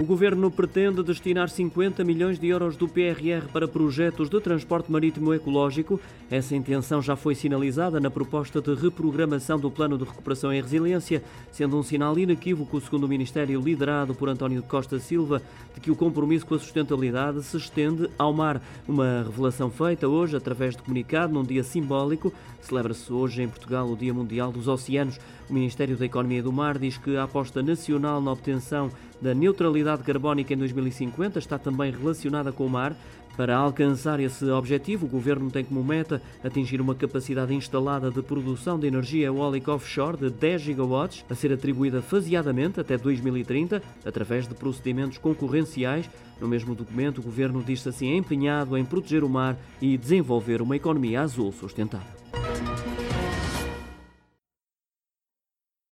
O Governo pretende destinar 50 milhões de euros do PRR para projetos de transporte marítimo ecológico. Essa intenção já foi sinalizada na proposta de reprogramação do Plano de Recuperação e Resiliência, sendo um sinal inequívoco, segundo o Ministério liderado por António Costa Silva, de que o compromisso com a sustentabilidade se estende ao mar. Uma revelação feita hoje através de comunicado num dia simbólico. Celebra-se hoje em Portugal o Dia Mundial dos Oceanos. O Ministério da Economia do Mar diz que a aposta nacional na obtenção da neutralidade carbónica em 2050 está também relacionada com o mar. Para alcançar esse objetivo, o Governo tem como meta atingir uma capacidade instalada de produção de energia eólica offshore de 10 gigawatts, a ser atribuída faseadamente até 2030, através de procedimentos concorrenciais. No mesmo documento, o Governo diz-se assim empenhado em proteger o mar e desenvolver uma economia azul sustentável.